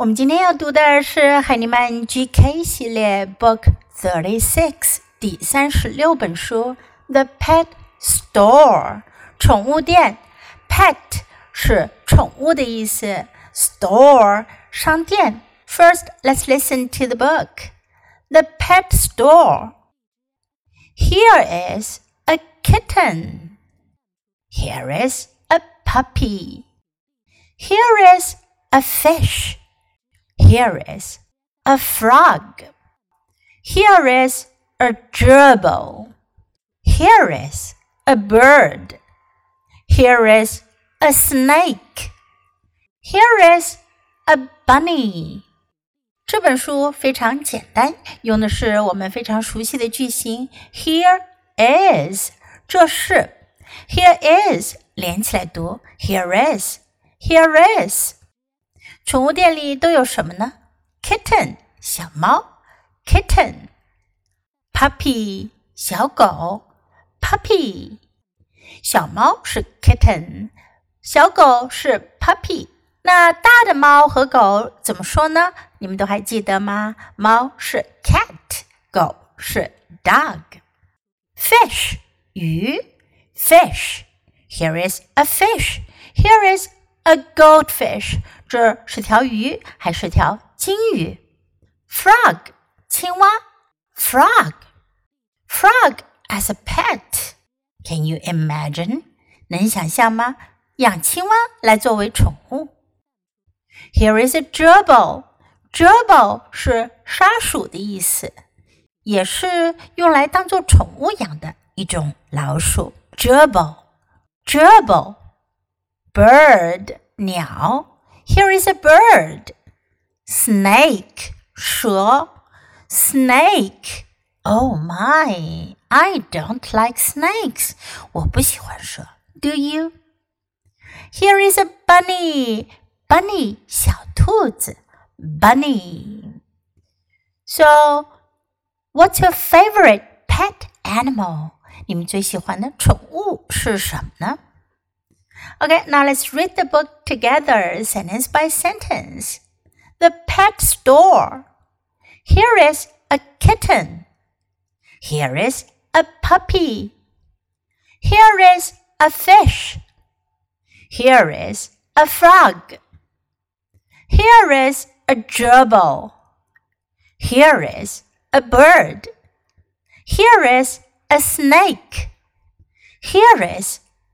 我们今天要读的是海尼曼 GK 系列 Book Thirty Six 第三十六本书《The Pet Store》宠物店。Pet 是宠物的意思，Store 商店。First, let's listen to the book. The Pet Store. Here is a kitten. Here is a puppy. Here is a fish. Here is a frog. Here is a gerbil. Here is a bird. Here is a snake. Here is a bunny. 这本书非常简单，用的是我们非常熟悉的句型。Here is，这是。Here is 连起来读。Here is，Here is。 宠物店里都有什么呢？Kitten 小猫，Kitten；Puppy 小狗，Puppy。小猫是 Kitten，小狗是 Puppy。那大的猫和狗怎么说呢？你们都还记得吗？猫是 Cat，狗是 Dog。Fish 鱼，Fish；Here is a fish。Here is a goldfish。 这是条鱼还是条金鱼？Frog，青蛙，Frog，Frog as a pet。Can you imagine？能想象吗？养青蛙来作为宠物。Here is a gerbil。gerbil 是沙鼠的意思，也是用来当做宠物养的一种老鼠。gerbil，gerbil，bird 鸟。 Here is a bird. Snake, 蛇 snake. Oh my, I don't like snakes. 我不喜欢蛇。Do you? Here is a bunny. Bunny, 小兔子 bunny. So, what's your favorite pet animal? 你们最喜欢的宠物是什么呢 ？Okay, now let's read the book together, sentence by sentence. The pet store. Here is a kitten. Here is a puppy. Here is a fish. Here is a frog. Here is a gerbil. Here is a bird. Here is a snake. Here is